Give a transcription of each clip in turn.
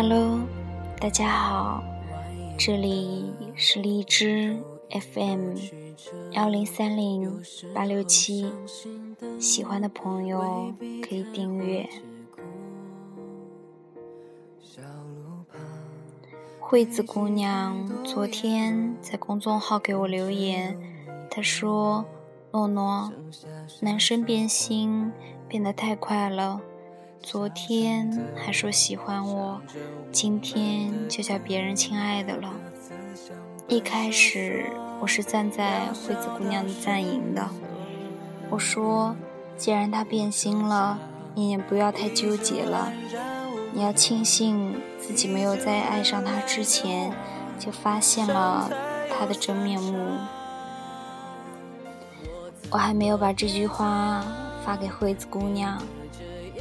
Hello，大家好，这里是荔枝 FM 幺零三零八六七，喜欢的朋友可以订阅。惠子姑娘昨天在公众号给我留言，她说：“诺诺，男生变心变得太快了。”昨天还说喜欢我，今天就叫别人亲爱的了。一开始我是站在惠子姑娘的阵营的，我说，既然他变心了，你也不要太纠结了，你要庆幸自己没有在爱上他之前就发现了他的真面目。我还没有把这句话发给惠子姑娘。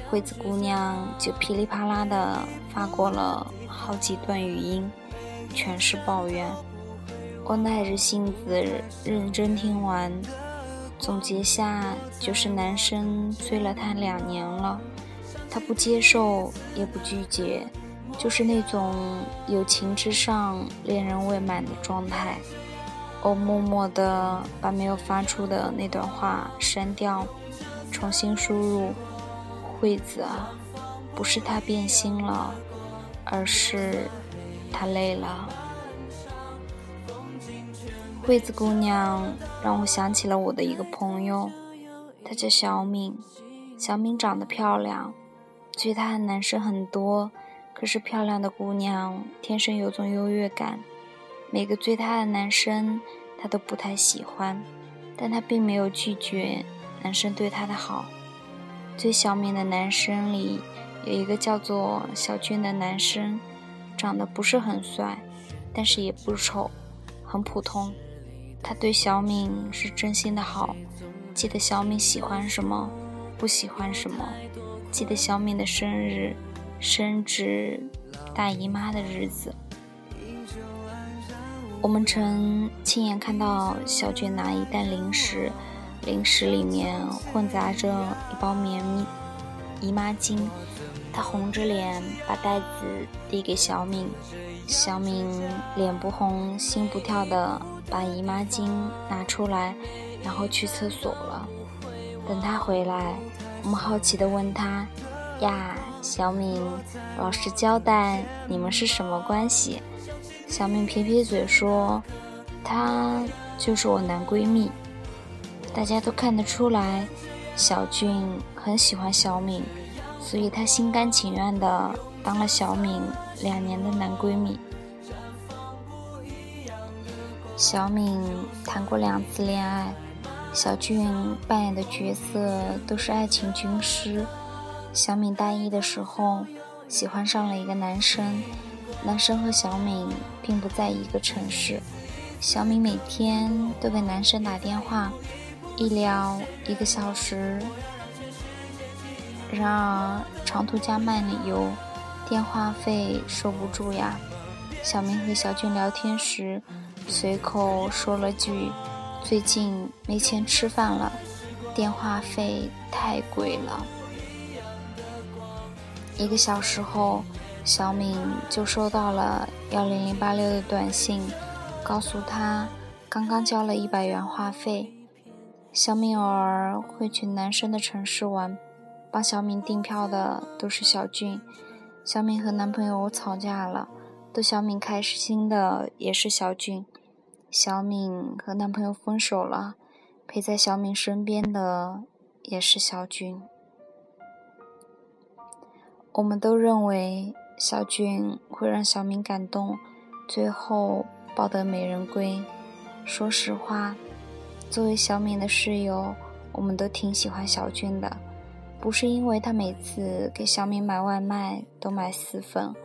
惠子姑娘就噼里啪啦的发过了好几段语音，全是抱怨。我耐着性子认真听完，总结下就是男生追了她两年了，她不接受也不拒绝，就是那种友情之上恋人未满的状态。我默默的把没有发出的那段话删掉，重新输入。惠子啊，不是他变心了，而是他累了。惠子姑娘让我想起了我的一个朋友，她叫小敏。小敏长得漂亮，追她的男生很多，可是漂亮的姑娘天生有种优越感，每个追她的男生她都不太喜欢，但她并没有拒绝男生对她的好。最小敏的男生里，有一个叫做小俊的男生，长得不是很帅，但是也不丑，很普通。他对小敏是真心的好，记得小敏喜欢什么，不喜欢什么，记得小敏的生日，生至大姨妈的日子。我们曾亲眼看到小俊拿一袋零食。零食里面混杂着一包棉姨妈巾，他红着脸把袋子递给小敏，小敏脸不红心不跳的把姨妈巾拿出来，然后去厕所了。等他回来，我们好奇的问他：“呀，小敏，老实交代，你们是什么关系？”小敏撇撇嘴说：“她就是我男闺蜜。”大家都看得出来，小俊很喜欢小敏，所以他心甘情愿的当了小敏两年的男闺蜜。小敏谈过两次恋爱，小俊扮演的角色都是爱情军师。小敏大一的时候喜欢上了一个男生，男生和小敏并不在一个城市，小敏每天都给男生打电话。一聊一个小时，然而长途加慢游，电话费收不住呀。小明和小俊聊天时，随口说了句：“最近没钱吃饭了，电话费太贵了。”一个小时后，小敏就收到了幺零零八六的短信，告诉他刚刚交了一百元话费。小敏偶尔会去男生的城市玩，帮小敏订票的都是小俊。小敏和男朋友吵架了，逗小敏开心的也是小俊。小敏和男朋友分手了，陪在小敏身边的也是小俊。我们都认为小俊会让小敏感动，最后抱得美人归。说实话。作为小敏的室友，我们都挺喜欢小俊的，不是因为他每次给小敏买外卖都买四份，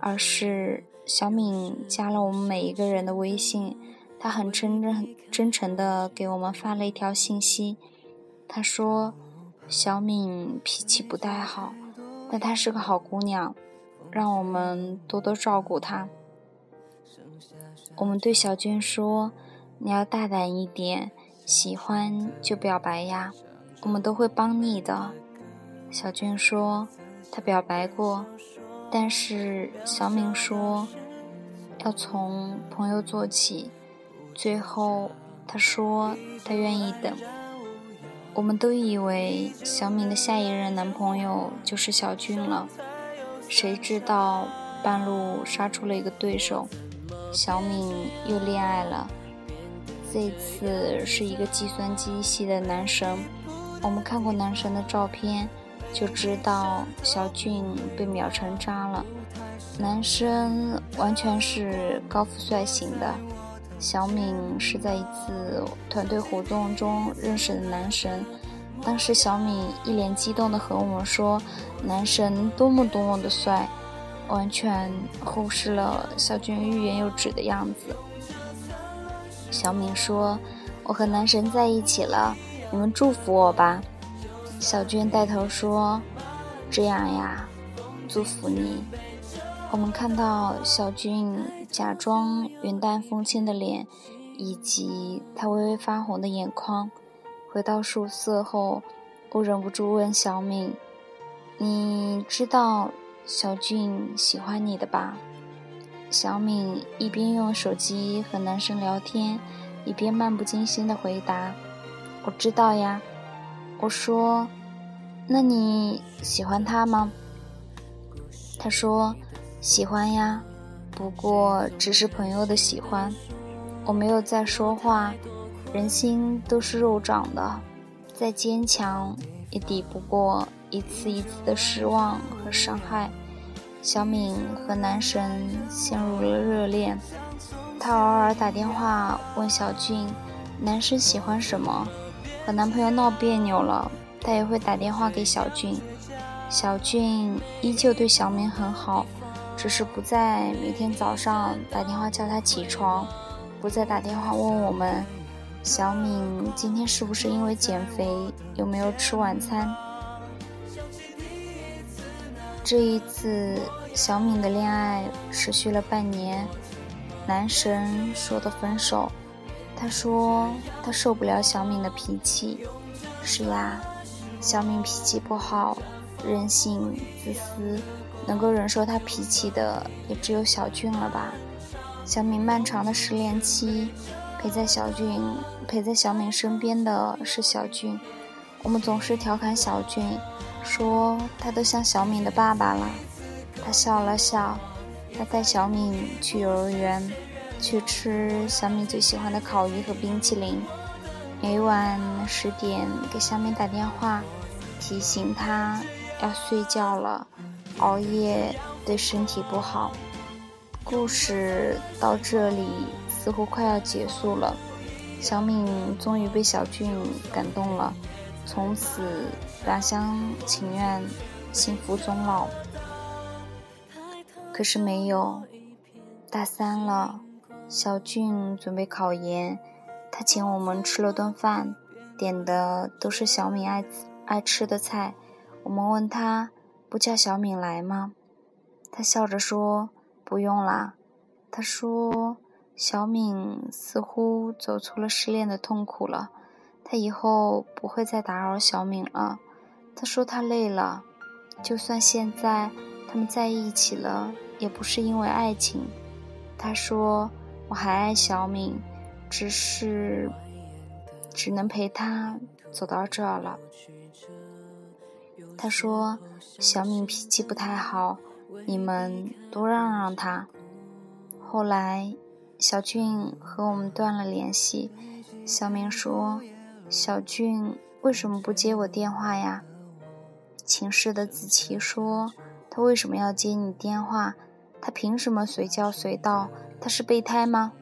而是小敏加了我们每一个人的微信，他很真真真诚的给我们发了一条信息，他说小敏脾气不太好，但她是个好姑娘，让我们多多照顾她。我们对小俊说。你要大胆一点，喜欢就表白呀，我们都会帮你的。小俊说，他表白过，但是小敏说要从朋友做起。最后，他说他愿意等。我们都以为小敏的下一任男朋友就是小俊了，谁知道半路杀出了一个对手，小敏又恋爱了。这次是一个计算机系的男神，我们看过男神的照片。就知道小俊被秒成渣了。男生完全是高富帅型的，小敏是在一次团队活动中认识的男神。当时小敏一脸激动地和我们说：“男神多么多么的帅！”完全忽视了小俊欲言又止的样子。小敏说：“我和男神在一起了，你们祝福我吧。”小娟带头说：“这样呀，祝福你。”我们看到小俊假装云淡风轻的脸，以及他微微发红的眼眶。回到宿舍后，我忍不住问小敏：“你知道小俊喜欢你的吧？”小敏一边用手机和男生聊天，一边漫不经心的回答：“我知道呀。”我说：“那你喜欢他吗？”他说：“喜欢呀，不过只是朋友的喜欢。”我没有再说话。人心都是肉长的，再坚强也抵不过一次一次的失望和伤害。小敏和男神陷入了热恋，她偶尔打电话问小俊：“男生喜欢什么？”和男朋友闹别扭了，他也会打电话给小俊。小俊依旧对小敏很好，只是不再每天早上打电话叫她起床，不再打电话问我们小敏今天是不是因为减肥，有没有吃晚餐。这一次小敏的恋爱持续了半年，男神说的分手。他说他受不了小敏的脾气。是呀，小敏脾气不好，任性自私，能够忍受他脾气的也只有小俊了吧。小敏漫长的失恋期，陪在小俊陪在小敏身边的是小俊。我们总是调侃小俊，说他都像小敏的爸爸了。他笑了笑，他带小敏去幼儿园。去吃小敏最喜欢的烤鱼和冰淇淋，每晚十点给小敏打电话，提醒他要睡觉了，熬夜对身体不好。故事到这里似乎快要结束了，小敏终于被小俊感动了，从此两厢情愿，幸福终老。可是没有，大三了。小俊准备考研，他请我们吃了顿饭，点的都是小敏爱爱吃的菜。我们问他不叫小敏来吗？他笑着说不用啦。他说小敏似乎走出了失恋的痛苦了，他以后不会再打扰小敏了。他说他累了，就算现在他们在一起了，也不是因为爱情。他说。我还爱小敏，只是只能陪她走到这儿了。他说小敏脾气不太好，你们多让让她。后来小俊和我们断了联系，小敏说小俊为什么不接我电话呀？寝室的子琪说他为什么要接你电话？他凭什么随叫随到？他是备胎吗？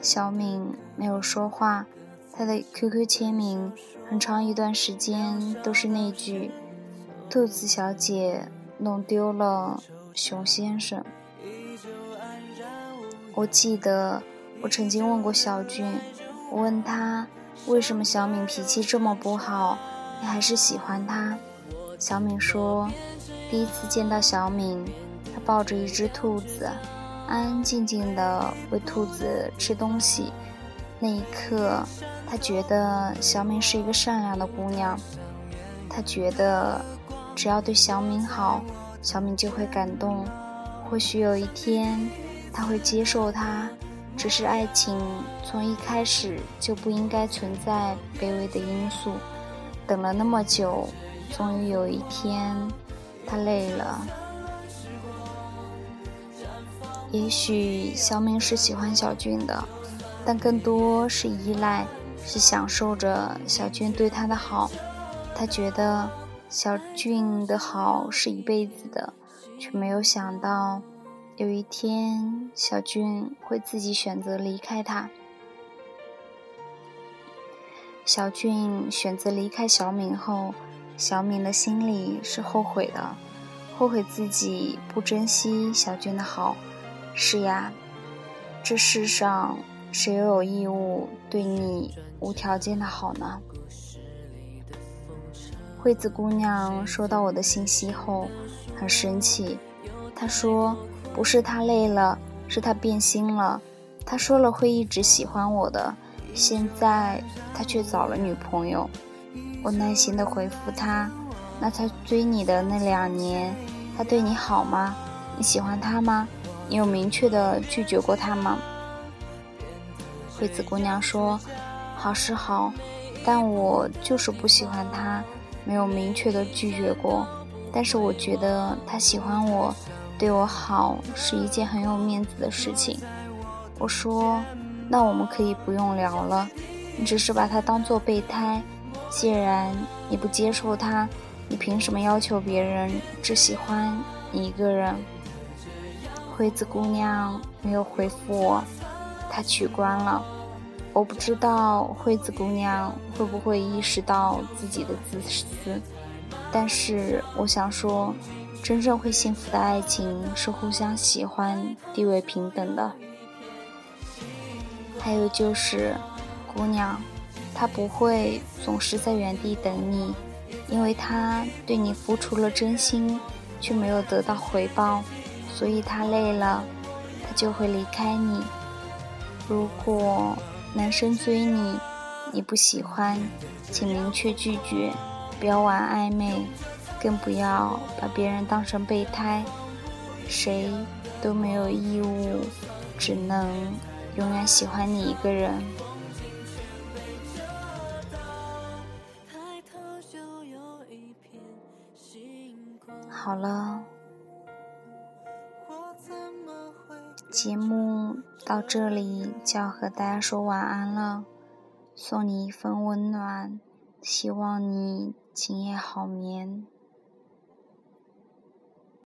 小敏没有说话。他的 QQ 签名很长一段时间都是那句“兔子小姐弄丢了熊先生”。我记得我曾经问过小俊，我问他为什么小敏脾气这么不好，你还是喜欢她？小敏说，第一次见到小敏，她抱着一只兔子。安安静静的喂兔子吃东西，那一刻，她觉得小敏是一个善良的姑娘。她觉得，只要对小敏好，小敏就会感动。或许有一天，她会接受他。只是爱情从一开始就不应该存在卑微的因素。等了那么久，终于有一天，他累了。也许小敏是喜欢小俊的，但更多是依赖，是享受着小俊对他的好。他觉得小俊的好是一辈子的，却没有想到。有一天，小俊会自己选择离开他。小俊选择离开小敏后，小敏的心里是后悔的，后悔自己不珍惜小俊的好。是呀，这世上谁又有义务对你无条件的好呢？惠子姑娘收到我的信息后，很生气，她说。不是他累了，是他变心了。他说了会一直喜欢我的，现在他却找了女朋友。我耐心的回复他：“那他追你的那两年，他对你好吗？你喜欢他吗？你有明确的拒绝过他吗？”惠子姑娘说：“好是好，但我就是不喜欢他，没有明确的拒绝过。但是我觉得他喜欢我。”对我好是一件很有面子的事情。我说：“那我们可以不用聊了，你只是把他当做备胎。既然你不接受他，你凭什么要求别人只喜欢你一个人？”惠子姑娘没有回复我，她取关了。我不知道惠子姑娘会不会意识到自己的自私，但是我想说。真正会幸福的爱情是互相喜欢、地位平等的。还有就是，姑娘，他不会总是在原地等你，因为他对你付出了真心，却没有得到回报，所以他累了，他就会离开你。如果男生追你，你不喜欢，请明确拒绝，不要玩暧昧。更不要把别人当成备胎，谁都没有义务，只能永远喜欢你一个人。好了，节目到这里就要和大家说晚安了，送你一份温暖，希望你今夜好眠。